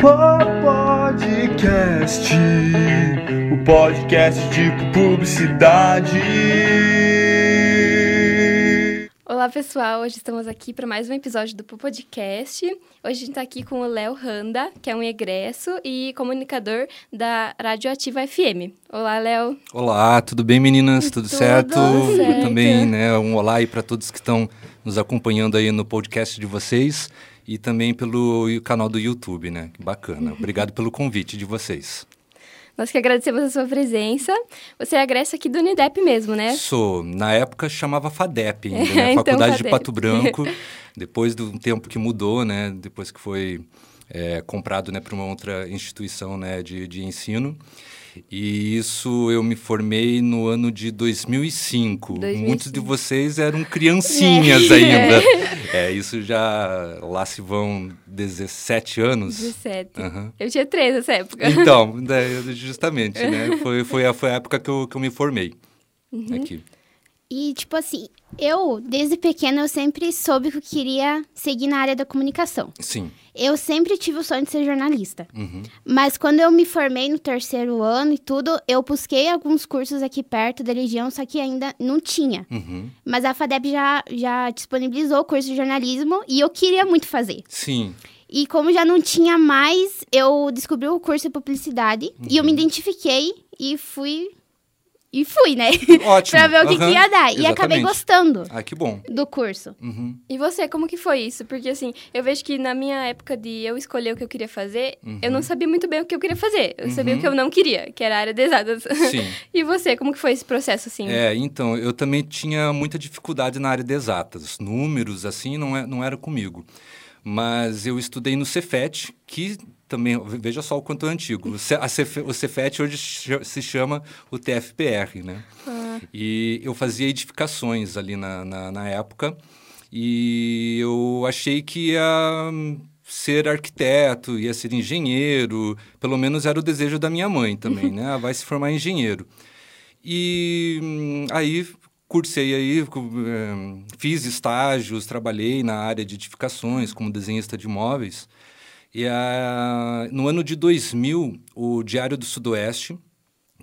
Podcast, o podcast de publicidade. Olá pessoal, hoje estamos aqui para mais um episódio do Podcast. Hoje a gente está aqui com o Léo Randa, que é um egresso e comunicador da Radioativa FM. Olá, Léo. Olá, tudo bem meninas? Tudo, Tudo certo? certo. Também, né, um olá aí para todos que estão nos acompanhando aí no podcast de vocês e também pelo canal do YouTube, né? Bacana. Obrigado pelo convite de vocês. Nós que agradecemos a sua presença. Você é egresso aqui do Unidep mesmo, né? Sou, na época chamava FADEP ainda, né? Então, Faculdade de FADEP. Pato Branco. Depois do tempo que mudou, né? Depois que foi é, comprado, né, para uma outra instituição, né, de, de ensino. E isso eu me formei no ano de 2005. 2005. Muitos de vocês eram criancinhas ainda. É, isso já lá se vão 17 anos. 17. Aham. Eu tinha 13 nessa época. Então, né, justamente, né? Foi, foi, a, foi a época que eu, que eu me formei Uhum. aqui. E, tipo assim, eu, desde pequena, eu sempre soube que eu queria seguir na área da comunicação. Sim. Eu sempre tive o sonho de ser jornalista. Uhum. Mas quando eu me formei no terceiro ano e tudo, eu busquei alguns cursos aqui perto da região, só que ainda não tinha. Uhum. Mas a FADEP já, já disponibilizou o curso de jornalismo e eu queria muito fazer. Sim. E como já não tinha mais, eu descobri o curso de publicidade e eu me identifiquei e fui. E fui, né? Ótimo. pra ver o que, que Aham. ia dar. E acabei gostando Ah, que bom. do curso. Uhum. E você, como que foi isso? Porque assim, eu vejo que na minha época de eu escolher o que eu queria fazer, eu não sabia muito bem o que eu queria fazer. Eu sabia o que eu não queria, que era a área de exatas. Sim. e você, como que foi esse processo assim? É, então, eu também tinha muita dificuldade na área de exatas. Números, assim, não, é, não era comigo. Mas eu estudei no Cefet, que também, veja só o quanto é antigo. O, Cef, Cefet hoje se chama o TFPR, né? E eu fazia edificações ali na, na, na época. E eu achei que ia ser arquiteto, ia ser engenheiro. Pelo menos era o desejo da minha mãe também, né? Ah, Vai se formar engenheiro. E hum, aí cursei aí, eh, fiz estágios, trabalhei na área de edificações como desenhista de imóveis. E no ano de 2000, o Diário do Sudoeste,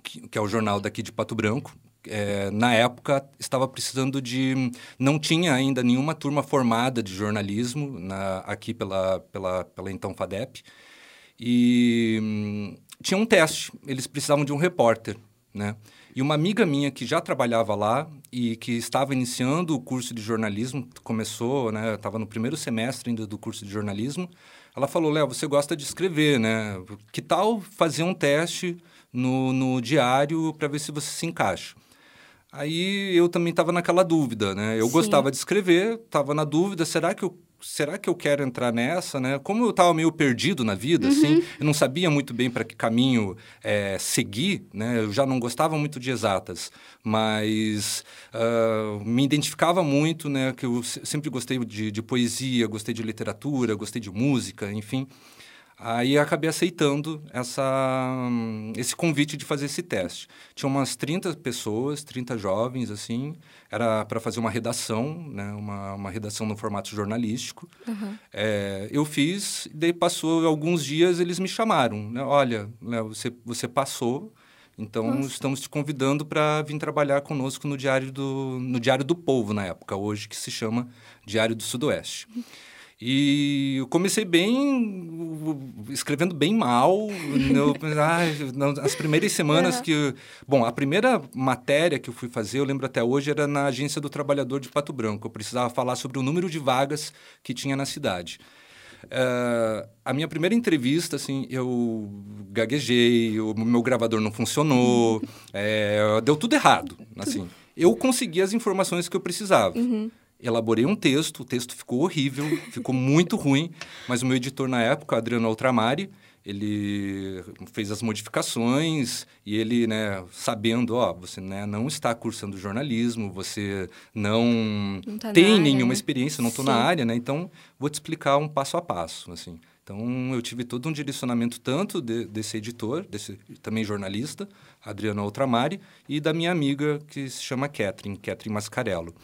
que, que é o jornal daqui de Pato Branco, eh, na época estava precisando de. Não tinha ainda nenhuma turma formada de jornalismo na, aqui pela, pela, pela então FADEP. E hum, tinha um teste, eles precisavam de um repórter, né? E uma amiga minha que já trabalhava lá e que estava iniciando o curso de jornalismo, começou, né? Estava no primeiro semestre ainda do curso de jornalismo. Ela falou, Léo, você gosta de escrever, né? Que tal fazer um teste no, no diário para ver se você se encaixa? Aí eu também estava naquela dúvida, né? Eu Sim. gostava de escrever, estava na dúvida, será que eu será que eu quero entrar nessa, né? Como eu estava meio perdido na vida, assim, eu não sabia muito bem para que caminho eh, seguir, né? Eu já não gostava muito de exatas, mas ah, me identificava muito, né? Que eu se- sempre gostei de, de poesia, gostei de literatura, gostei de música, enfim. Aí acabei aceitando essa, hum, esse convite de fazer esse teste. Tinha umas 30 pessoas, 30 jovens, assim. Era para fazer uma redação, né? uma, uma redação no formato jornalístico. É, eu fiz, daí passou alguns dias, eles me chamaram. Né? Olha, Léo, você, você passou, então estamos te convidando para vir trabalhar conosco no Diário, do, no Diário do Povo, na época, hoje que se chama Diário do Sudoeste. E eu comecei bem, escrevendo bem mal. Eu, ai, não, as primeiras semanas que. Bom, a primeira matéria que eu fui fazer, eu lembro até hoje, era na Agência do Trabalhador de Pato Branco. Eu precisava falar sobre o número de vagas que tinha na cidade. Eh, a minha primeira entrevista, assim, eu gaguejei, o meu gravador não funcionou, eh, deu tudo errado, assim. Eu consegui as informações que eu precisava. Elaborei um texto, o texto ficou horrível, ficou muito ruim, mas o meu editor na época, Adriano Altramari, ele fez as modificações e ele, né, sabendo, ó, você né, não está cursando jornalismo, você não, Não tá tem área, nenhuma né? experiência, não estou na área, né? Então, vou te explicar um passo a passo, assim. Então, eu tive todo um direcionamento tanto de- desse editor, desse também jornalista, Adriano Altramari, e da minha amiga que se chama Catherine, Catherine Mascarello.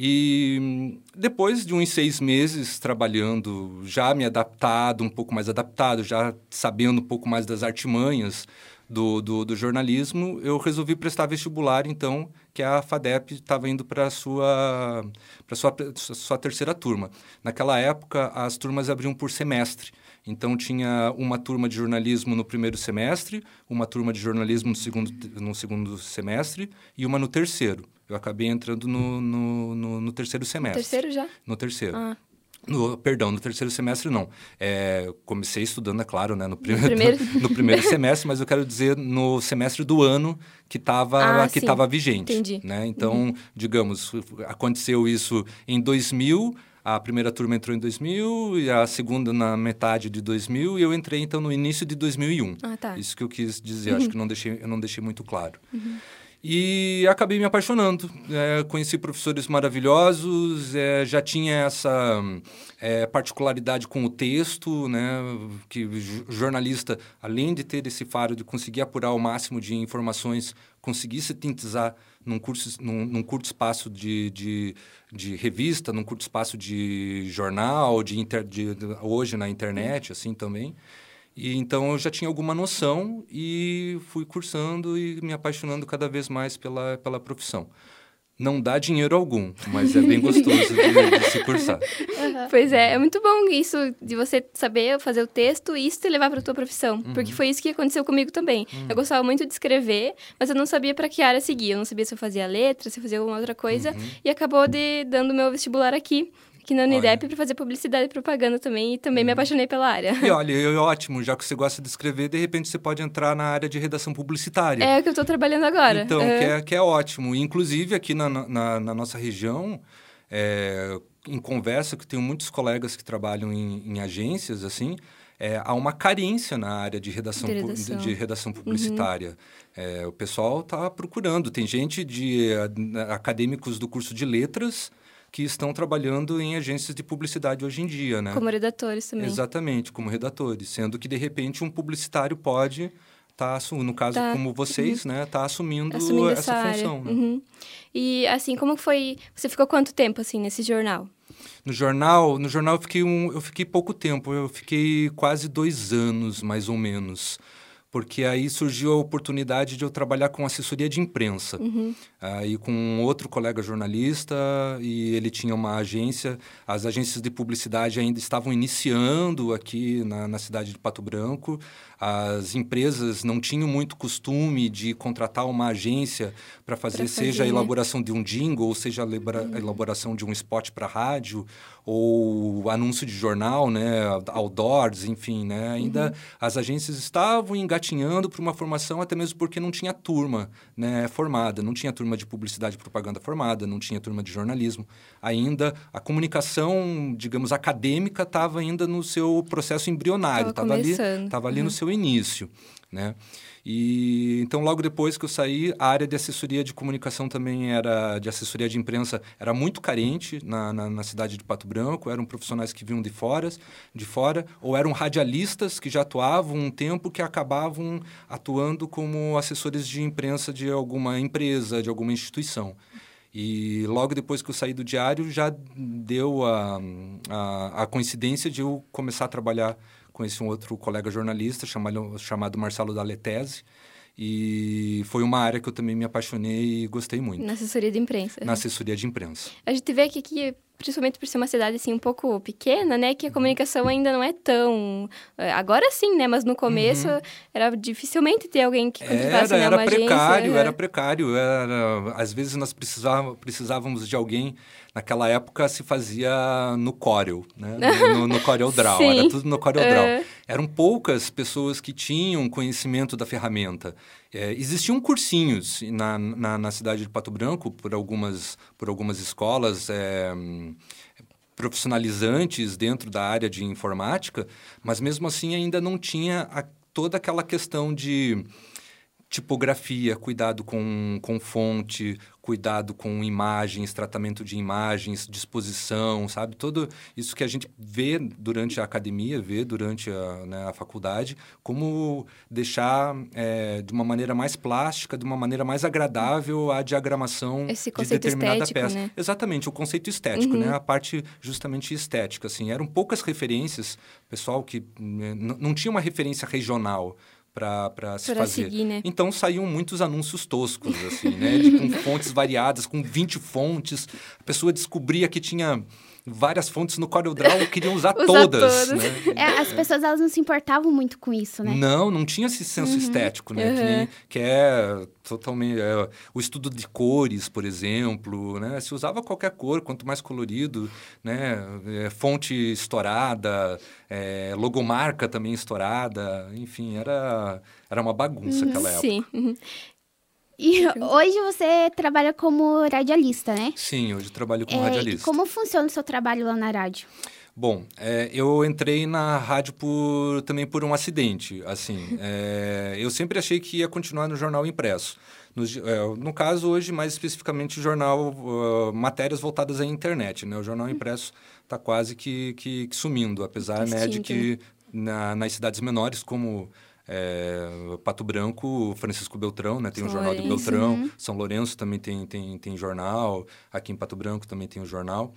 E depois de uns seis meses trabalhando, já me adaptado, um pouco mais adaptado, já sabendo um pouco mais das artimanhas do, do, do jornalismo, eu resolvi prestar vestibular, então, que a FADEP estava indo para a sua, sua, sua terceira turma. Naquela época, as turmas abriam por semestre. Então, tinha uma turma de jornalismo no primeiro semestre, uma turma de jornalismo no segundo, no segundo semestre e uma no terceiro. Eu acabei entrando no, no, no, no terceiro semestre. No terceiro já? No terceiro. Ah. No, perdão, no terceiro semestre não. É, comecei estudando, é claro, né, no, primeiro, no, primeiro... no primeiro semestre, mas eu quero dizer no semestre do ano que estava ah, que estava vigente. Entendi. Né? Então, uhum. digamos, aconteceu isso em 2000, a primeira turma entrou em 2000 e a segunda na metade de 2000 e eu entrei então no início de 2001. Ah, tá. Isso que eu quis dizer, uhum. acho que não deixei, eu não deixei muito claro. Uhum. E acabei me apaixonando. É, conheci professores maravilhosos, é, já tinha essa é, particularidade com o texto, né? Que jornalista, além de ter esse faro de conseguir apurar o máximo de informações, conseguir sintetizar num, curso, num, num curto espaço de, de, de, revista, num curto espaço de jornal, de, inter, de hoje na internet, assim também. E então eu já tinha alguma noção e fui cursando e me apaixonando cada vez mais pela, pela profissão. Não dá dinheiro algum, mas é bem gostoso de, de, se cursar. Uhum. Pois é, é muito bom isso de você saber fazer o texto e isso te levar para a tua profissão, uhum. porque foi isso que aconteceu comigo também. Uhum. Eu gostava muito de escrever, mas eu não sabia para que área seguir. Eu não sabia se eu fazia letra, se eu fazia alguma outra coisa, uhum. e acabou de dando meu vestibular aqui aqui na Unidep para fazer publicidade e propaganda também, e também me uhum. apaixonei pela área. E olha, é ótimo, já que você gosta de escrever, de repente você pode entrar na área de redação publicitária. É o que eu estou trabalhando agora. Então, que, é, que é ótimo. Inclusive, aqui na, na, na nossa região, é, em conversa, que tenho muitos colegas que trabalham em, em agências, assim, é, há uma carência na área de redação, de redação. De, de redação publicitária. Uhum. É, o pessoal está procurando. Tem gente de acadêmicos do curso de letras que estão trabalhando em agências de publicidade hoje em dia, né? Como redatores também. Exatamente, como redatores. Sendo que, de repente, um publicitário pode tá no caso tá. como vocês, uhum. né, tá assumindo, assumindo essa, essa função. Né? Uhum. E assim, como foi? Você ficou quanto tempo assim nesse jornal? No jornal, no jornal eu fiquei um, eu fiquei pouco tempo. Eu fiquei quase dois anos, mais ou menos porque aí surgiu a oportunidade de eu trabalhar com assessoria de imprensa. Uhum. Aí com um outro colega jornalista, e ele tinha uma agência, as agências de publicidade ainda estavam iniciando aqui na, na cidade de Pato Branco, as empresas não tinham muito costume de contratar uma agência para fazer, fazer, seja a né? elaboração de um jingle, ou seja a uhum. elaboração de um spot para rádio, ou anúncio de jornal, né, outdoors, enfim, né, ainda uhum. as agências estavam engatinhando para uma formação até mesmo porque não tinha turma, né, formada, não tinha turma de publicidade e propaganda formada, não tinha turma de jornalismo. Ainda a comunicação, digamos, acadêmica estava ainda no seu processo embrionário, estava ali, tava ali uhum. no seu início, né? E então logo depois que eu saí, a área de assessoria de comunicação também era de assessoria de imprensa era muito carente na, na, na, cidade de Pato Branco. Eram profissionais que vinham de fora, de fora, ou eram radialistas que já atuavam um tempo que acabavam atuando como assessores de imprensa de alguma empresa, de alguma instituição. E logo depois que eu saí do diário, já deu a, a, a coincidência de eu começar a trabalhar conheci um outro colega jornalista chamado, chamado Marcelo Daletese. E foi uma área que eu também me apaixonei e gostei muito. Na assessoria de imprensa. Na assessoria de imprensa. A gente vê que aqui principalmente por ser uma cidade assim um pouco pequena, né, que a comunicação ainda não é tão é, agora sim, né, mas no começo uhum. era dificilmente ter alguém que contratasse era, né, era precário, agência. era precário, era às vezes nós precisávamos, precisávamos de alguém naquela época se fazia no Corel, né, no, no Corel Draw, era tudo no Corel Draw. É. Eram poucas pessoas que tinham conhecimento da ferramenta. É, existiam cursinhos na, na, na, cidade de Pato Branco por algumas, por algumas escolas é, profissionalizantes dentro da área de informática, mas mesmo assim ainda não tinha a, toda aquela questão de tipografia, cuidado com, com fonte, cuidado com imagens, tratamento de imagens, disposição, sabe? Tudo isso que a gente vê durante a academia, vê durante a, né, a faculdade, como deixar é, de uma maneira mais plástica, de uma maneira mais agradável a diagramação de determinada estético, peça. né? Exatamente, o conceito estético, Uhum. né? A parte justamente estética, assim. Eram poucas referências, pessoal que né, não tinha uma referência regional para se fazer. seguir, né? Então saíam muitos anúncios toscos, assim, né? De, com fontes variadas, com 20 fontes. A pessoa descobria que tinha várias fontes no CorelDRAW, queriam usar todas, todas. né? É, as pessoas elas não se importavam muito com isso, né? Não, não tinha esse senso estético, né? Que, nem- que é totalmente... é, o estudo de cores, por exemplo, né? Se usava qualquer cor, quanto mais colorido, né? É, fonte estourada, é, logomarca também estourada, enfim, era, era uma bagunça aquela época. Sim. Uhum. E hoje você trabalha como radialista, né? Sim, hoje trabalho como É, radialista. como funciona o seu trabalho lá na rádio? Bom, é, eu entrei na rádio por, também por um acidente, assim. É, eu sempre achei que ia continuar no jornal impresso. No, é, no caso, hoje, mais especificamente, jornal, ah, matérias voltadas à internet, né? O jornal impresso está quase que, que, que sumindo, apesar né, de que na- nas cidades menores, como é, Pato Branco, Francisco Beltrão, né? Tem o São jornal de Lourenço. Beltrão. São Lourenço também tem, tem, tem jornal. Aqui em Pato Branco também tem o jornal.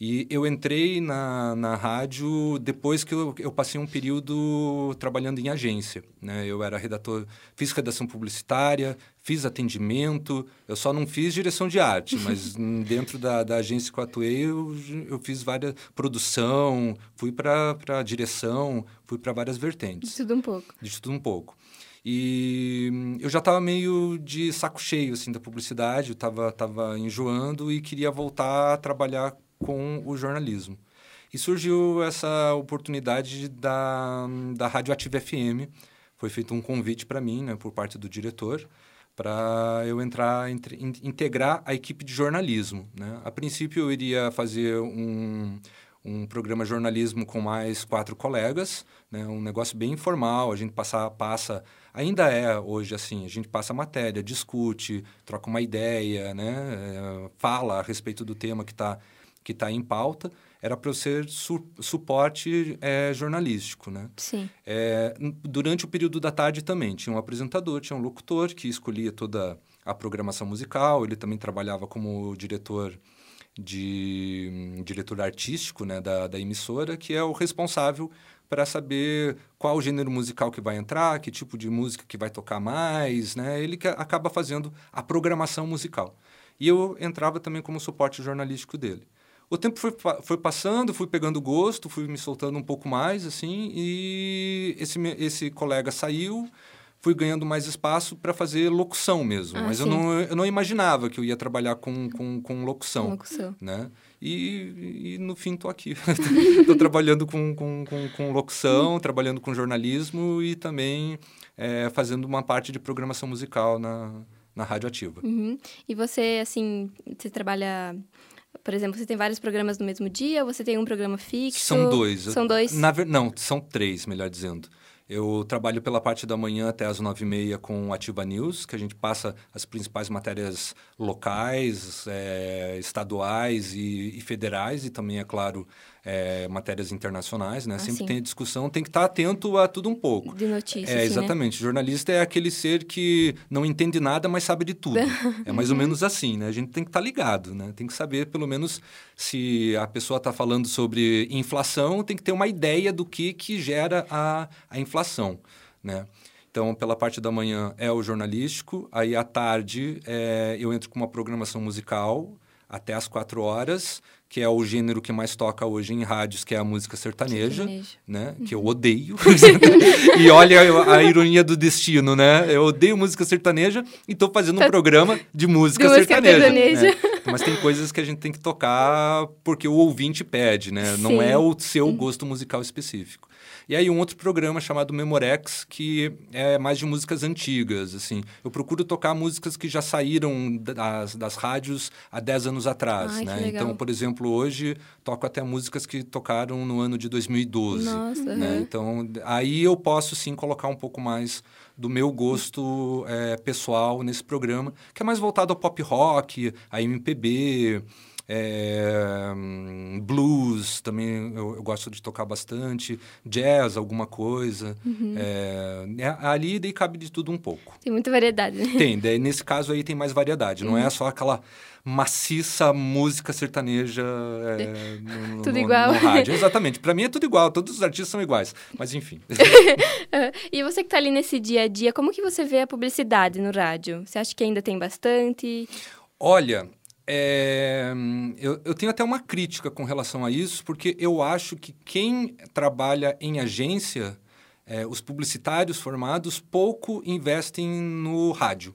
E eu entrei na, na rádio depois que eu, eu passei um período trabalhando em agência. Né? Eu era redator, fiz redação publicitária, fiz atendimento, eu só não fiz direção de arte, mas dentro da, da agência que eu atuei, eu, eu fiz várias produção, fui para direção, fui para várias vertentes Tudo um pouco. de tudo um pouco. E hum, eu já estava meio de saco cheio assim da publicidade, eu estava tava enjoando e queria voltar a trabalhar com o jornalismo. E surgiu essa oportunidade da, da Rádio FM. Foi feito um convite para mim, né, por parte do diretor, para eu entrar, entre, in- integrar a equipe de jornalismo. Né? A princípio, eu iria fazer um, um programa jornalismo com mais quatro colegas, né? um negócio bem informal. A gente passa, passa, ainda é hoje assim, a gente passa matéria, discute, troca uma ideia, né? Eh, fala a respeito do tema que está que tá em pauta. Era para eu ser su suporte eh, jornalístico, né? Sim. É, durante o período da tarde também tinha um apresentador, tinha um locutor que escolhia toda a programação musical. Ele também trabalhava como diretor de hum, diretor artístico né, da, da emissora, que é o responsável para saber qual o gênero musical que vai entrar, que tipo de música que vai tocar mais, né? Ele que acaba fazendo a programação musical. E eu entrava também como suporte jornalístico dele. O tempo foi, foi passando, fui pegando gosto, fui me soltando um pouco mais, assim, e esse, esse colega saiu, fui ganhando mais espaço para fazer locução mesmo. Ah, mas eu não, eu não imaginava que eu ia trabalhar com, com, com locução Locução. né? E, e no fim tô aqui. tô trabalhando com, com, com, com locução, trabalhando com jornalismo e também é, fazendo uma parte de programação musical na, na Rádio Ativa. Uhum. E você, assim, você trabalha... Por exemplo, você tem vários programas no mesmo dia? Você tem um programa fixo? São dois. São dois? Na. Não, são três, melhor dizendo. Eu trabalho pela parte da manhã até as nove e meia com Ativa News, que a gente passa as principais matérias locais, é, estaduais e, e federais, e também, é claro, é, matérias internacionais, né? Sempre sim. tem discussão, tem que estar atento a tudo um pouco. De notícias, É, né? exatamente. Jornalista é aquele ser que não entende nada, mas sabe de tudo. é mais ou menos assim, né? A gente tem que estar ligado, né? Tem que saber, pelo menos, se a pessoa está falando sobre inflação, tem que ter uma ideia do que, que gera a, a inflação, né? Então, pela parte da manhã é o jornalístico, aí à tarde é, eu entro com uma programação musical até às quatro horas, que é o gênero que mais toca hoje em rádios, que é a música sertaneja Sertanejo. né? Que eu odeio. e olha a, ironia do destino, né? Eu odeio música sertaneja e tô fazendo um programa de música De música sertaneja. sertaneja. né? Mas tem coisas que a gente tem que tocar porque o ouvinte pede, né? Não Sim. é o seu gosto musical específico. E aí um outro programa chamado Memorex, que é mais de músicas antigas, assim. Eu procuro tocar músicas que já saíram das, das rádios há 10 anos atrás, Ai, né? Então, por exemplo, hoje toco até músicas que tocaram no ano de 2012. Nossa, né? aham. Então, aí eu posso sim colocar um pouco mais do meu gosto é, pessoal nesse programa, que é mais voltado ao pop rock, a MPB, é, blues também eu, eu gosto de tocar bastante, jazz, alguma coisa. Uhum. É, é, ali daí cabe de tudo um pouco. Tem muita variedade, né? Tem, daí nesse caso aí tem mais variedade, não Uhum. é só aquela maciça música sertaneja é, no, Tudo no- igual. no rádio. Exatamente, para mim é tudo igual, todos os artistas são iguais, mas enfim. E você que tá ali nesse dia a dia, como que você vê a publicidade no rádio? Você acha que ainda tem bastante? Olha, é, eu, eu tenho até uma crítica com relação a isso, porque eu acho que quem trabalha em agência, é, os publicitários formados, pouco investem no rádio.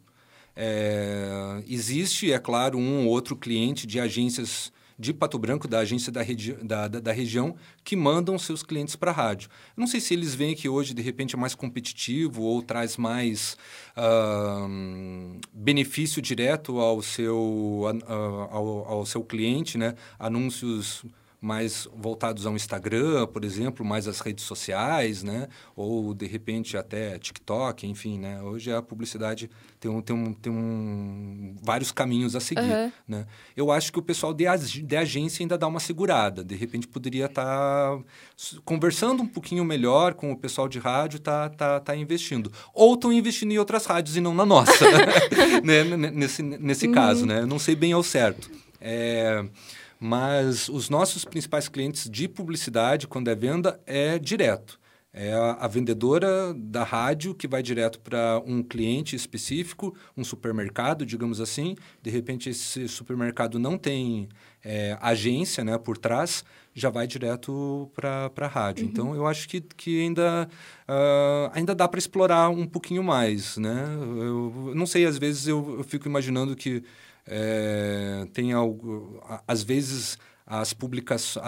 É, existe, é claro, um ou outro cliente de agências de Pato Branco, da agência da, regi da, da, da região, que mandam seus clientes para a rádio. Não sei se eles veem que hoje, de repente, é mais competitivo ou traz mais ahn, benefício direto ao seu, a- ao, ao seu cliente, né? Anúncios mais voltados ao Instagram, por exemplo, mais às redes sociais, né? Ou, de repente, até TikTok, enfim, né? Hoje a publicidade tem, um, tem, um, tem um, vários caminhos a seguir, Aham. né? Eu acho que o pessoal de, ag- de agência ainda dá uma segurada. De repente, poderia estar conversando um pouquinho melhor com o pessoal de rádio, tá, tá, tá investindo. Ou estão investindo em outras rádios e não na nossa, né? Nesse, nesse caso, né? Eu não sei bem ao certo. É... Mas os nossos principais clientes de publicidade, quando é venda, é direto. É a, vendedora da rádio que vai direto para um cliente específico, um supermercado, digamos assim. De repente, esse supermercado não tem é, agência né, por trás, já vai direto para a rádio. Então, eu acho que, que ainda, ah, ainda dá para explorar um pouquinho mais. Né? Eu não sei, às vezes eu, eu fico imaginando que é, tem algo. Às vezes as publicações.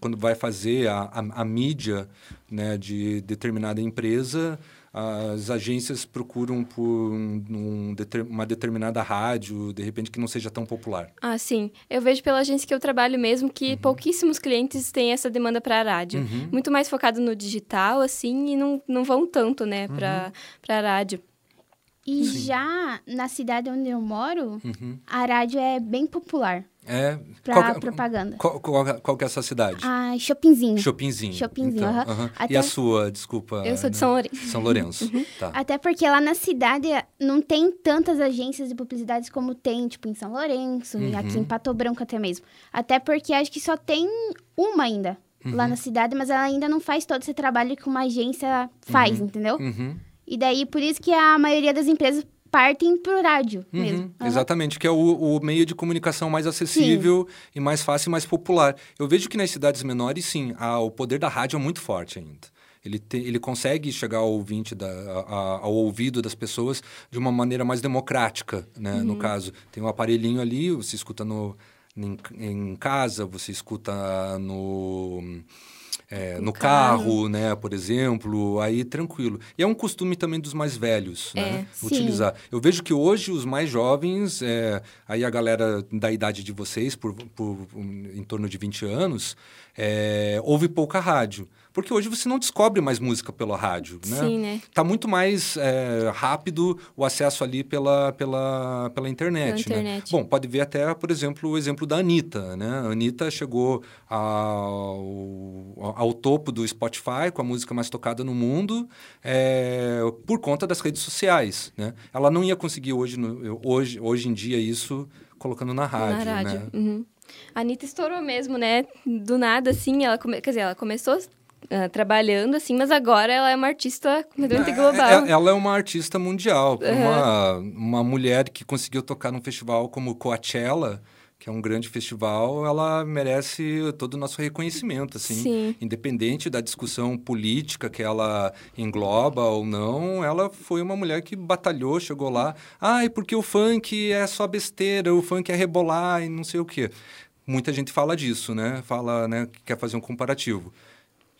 Quando vai fazer a, a, a mídia né, de determinada empresa, as agências procuram por um- um uma determinada rádio, de repente, que não seja tão popular. Ah, sim. Eu vejo pela agência que eu trabalho mesmo que pouquíssimos clientes têm essa demanda para a rádio. Uhum. Muito mais focado no digital, assim, e não, não vão tanto, né, para para a rádio. E já na cidade onde eu moro, Uhum. a rádio é bem popular É. pra qual, que- propaganda. qual, qual, qual que é essa cidade? Ah, Shoppingzinho. Chopinzinho. Chopinzinho, Então, aham. E Até- a sua, desculpa? Eu sou de né? São Lourenço. São Lourenço. Tá. Até porque lá na cidade não tem tantas agências de publicidade como tem, tipo, em São Lourenço, e aqui Uhum. em Pato Branco até mesmo. Até porque acho que só tem uma ainda Uhum. lá na cidade, mas ela ainda não faz todo esse trabalho que uma agência faz, entendeu? Uhum. E daí, por isso que a maioria das empresas partem pro rádio Uhum, mesmo. Aham. Exatamente, que é o, o meio de comunicação mais acessível e mais fácil e mais popular. Eu vejo que nas cidades menores, sim, a- o poder da rádio é muito forte ainda. Ele, te- ele consegue chegar ao ouvinte, da, a- ao ouvido das pessoas de uma maneira mais democrática, né? No caso, tem um aparelhinho ali, você escuta no, em, em casa, você escuta no... é, no carro, né, por exemplo, aí tranquilo. E é um costume também dos mais velhos, né, sim. utilizar. Eu vejo que hoje os mais jovens, é, aí a galera da idade de vocês, por, por em torno de 20 anos, é, ouve pouca rádio. Porque hoje você não descobre mais música pela rádio, né? Sim, né? Tá muito mais é, rápido o acesso ali pela, pela, pela internet, Pela né? internet. Bom, pode ver até, por exemplo, o exemplo da Anitta, né? A Anitta chegou ao, ao topo do Spotify com a música mais tocada no mundo é, por conta das redes sociais, né? Ela não ia conseguir hoje, no- hoje, hoje em dia isso colocando na rádio, na rádio. né? Uhum. A Anitta estourou mesmo, né? Do nada, assim, ela come... quer dizer, ela começou ah, trabalhando, assim, mas agora ela é uma artista completamente É, global. é- ela é uma artista mundial, uma, uma mulher que conseguiu tocar num festival como Coachella, que é um grande festival, ela merece todo o nosso reconhecimento, assim, Sim. independente da discussão política que ela engloba ou não, ela foi uma mulher que batalhou, chegou lá, ai, porque o funk é só besteira, o funk é rebolar e não sei o quê. Muita gente fala disso, né? Fala, né, que quer fazer um comparativo.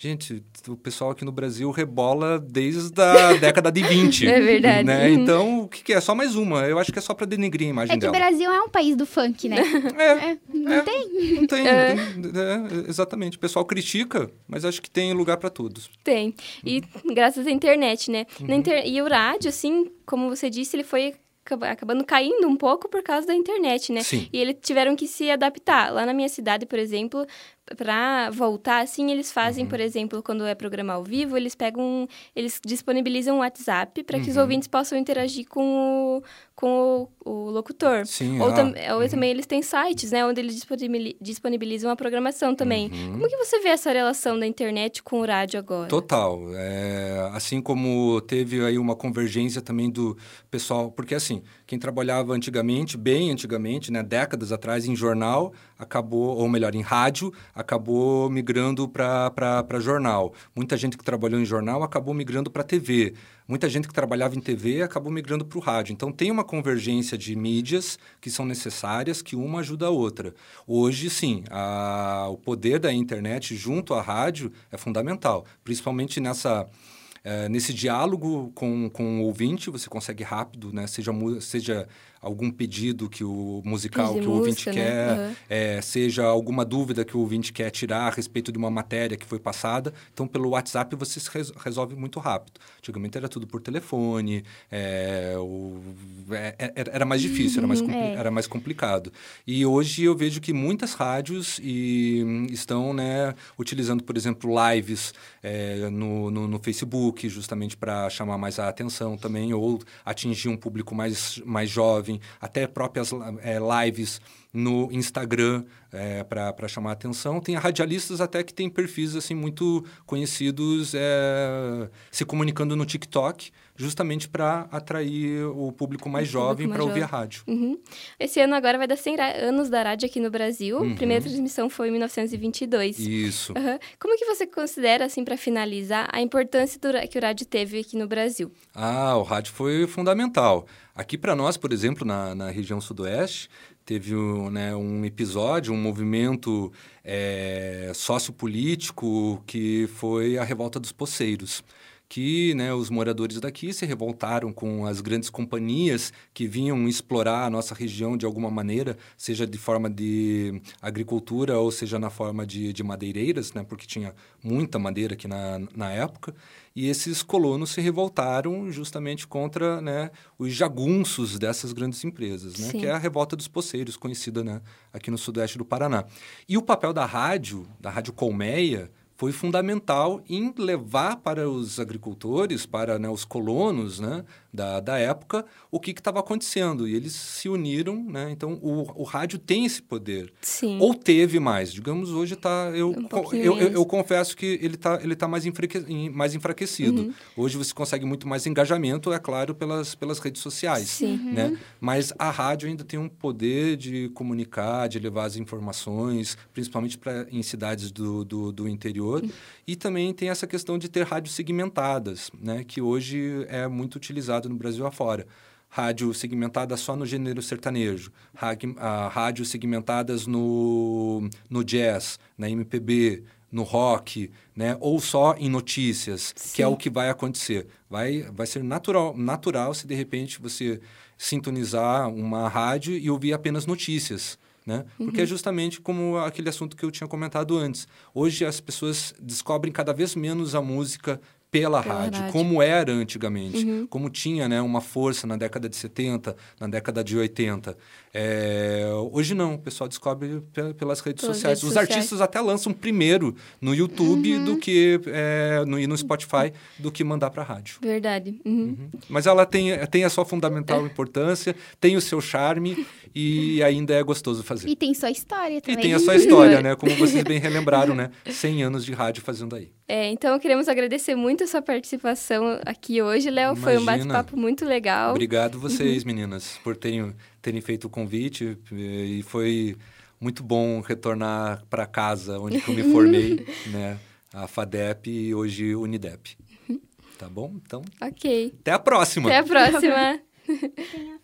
Gente, o pessoal aqui no Brasil rebola desde a década de 20. É verdade. Né? Uhum. Então, o que, que é? Só mais uma. Eu acho que é só pra denegrir a imagem É que o dela. Brasil é um país do funk, né? É, Não É. tem? não tem. não tem- é, exatamente. O pessoal critica, mas acho que tem lugar pra todos. Tem. E graças à internet, né? Na inter... E o rádio, assim, como você disse, ele foi acaba- acabando caindo um pouco por causa da internet, né? Sim. E eles tiveram que se adaptar. Lá na minha cidade, por exemplo, para voltar, assim, eles Uhum. fazem, por exemplo, quando é programa ao vivo, eles pegam, eles disponibilizam um WhatsApp para que Uhum. os ouvintes possam interagir com o, com o, o locutor. Sim, Ou, ah, tam- ou também eles têm sites, né, onde eles disponibili- disponibilizam a programação também. Uhum. Como que você vê essa relação da internet com o rádio agora? Total. É, assim como teve aí uma convergência também do pessoal, porque assim, quem trabalhava antigamente, bem antigamente, né, décadas atrás, em jornal, acabou, ou melhor, em rádio, acabou migrando para jornal. Muita gente que trabalhou em jornal acabou migrando para TV. Muita gente que trabalhava em TV acabou migrando para o rádio. Então, tem uma convergência de mídias que são necessárias, que uma ajuda a outra. Hoje, sim, a- o poder da internet junto à rádio é fundamental, principalmente nessa... eh, nesse diálogo com, com o ouvinte, você consegue rápido, né? Seja, seja algum pedido que o musical que o ouvinte música, né? quer, Aham. é, seja alguma dúvida que o ouvinte quer tirar a respeito de uma matéria que foi passada. Então, pelo WhatsApp, você se res- resolve muito rápido. Antigamente era tudo por telefone, é, o- é, é- era mais difícil, era mais, compli- É. era mais complicado. E hoje eu vejo que muitas rádios e, hum, estão né, utilizando, por exemplo, lives é, no, no, no Facebook, justamente para chamar mais a atenção também, ou atingir um público mais, mais jovem, até próprias é, lives no Instagram para chamar a atenção. Tem radialistas até que têm perfis assim muito conhecidos é, se comunicando no TikTok, justamente para atrair o público mais O jovem para ouvir a rádio. Uhum. Esse ano agora vai dar 100 ra- anos da rádio aqui no Brasil. Uhum. A primeira transmissão foi em 1922. Isso. Aham. Como que você considera, assim, para finalizar, a importância do que o rádio teve aqui no Brasil? Ah, o rádio foi fundamental. Aqui para nós, por exemplo, na, na região sudoeste, teve um, né, um episódio, um movimento é, sociopolítico que foi a revolta dos poceiros. Que né, os moradores daqui se revoltaram com as grandes companhias que vinham explorar a nossa região de alguma maneira, seja de forma de agricultura ou seja na forma de, de madeireiras, né, porque tinha muita madeira aqui na, na época. E esses colonos se revoltaram justamente contra né, os jagunços dessas grandes empresas, né, que é a revolta dos poceiros, conhecida né, aqui no sudoeste do Paraná. E o papel da rádio, da Rádio Colmeia, foi fundamental em levar para os agricultores, para né, os colonos né, da, da época, o que estava acontecendo. E eles se uniram, né? Então, o, o rádio tem esse poder. Sim. Ou teve mais. Digamos, hoje está... Eu, Um eu, eu, eu confesso que ele está ele tá mais, enfraque, mais enfraquecido. Uhum. Hoje você consegue muito mais engajamento, é claro, pelas, pelas redes sociais. Sim. Né? Mas a rádio ainda tem um poder de comunicar, de levar as informações, principalmente pra, em cidades do, do, do interior. E também tem essa questão de ter rádios segmentadas, né? que hoje é muito utilizado no Brasil afora. Rádio segmentada só no gênero sertanejo, rádio, ah, rádios segmentadas no, no jazz, na MPB, no rock, né? ou só em notícias, que é Sim. o que vai acontecer. Vai, vai ser natural, natural se de repente você sintonizar uma rádio e ouvir apenas notícias. Né? Porque Uhum. é justamente como aquele assunto que eu tinha comentado antes. Hoje as pessoas descobrem cada vez menos a música pela, Pela rádio, rádio. como era antigamente, Uhum. como tinha né, uma força na década de 70, na década de 80. É, hoje não, o pessoal descobre pe- pelas redes Pelas sociais. redes Os sociais. artistas até lançam primeiro no YouTube Uhum. do que é, no, e no Spotify do que mandar para a rádio. Verdade. Uhum. Mas ela tem, tem a sua fundamental importância, tem o seu charme e ainda é gostoso fazer. E tem sua história E também. tem a sua história, né? Como vocês bem relembraram, né? 100 anos de rádio fazendo aí. É, então queremos agradecer muito a sua participação aqui hoje, Léo. Foi um bate-papo muito legal. Obrigado vocês, meninas, por terem, terem feito o convite. E foi muito bom retornar para casa, onde eu me formei, né? A FADEP e hoje Unidep. Tá bom? Então, Ok. até a próxima! Até a próxima.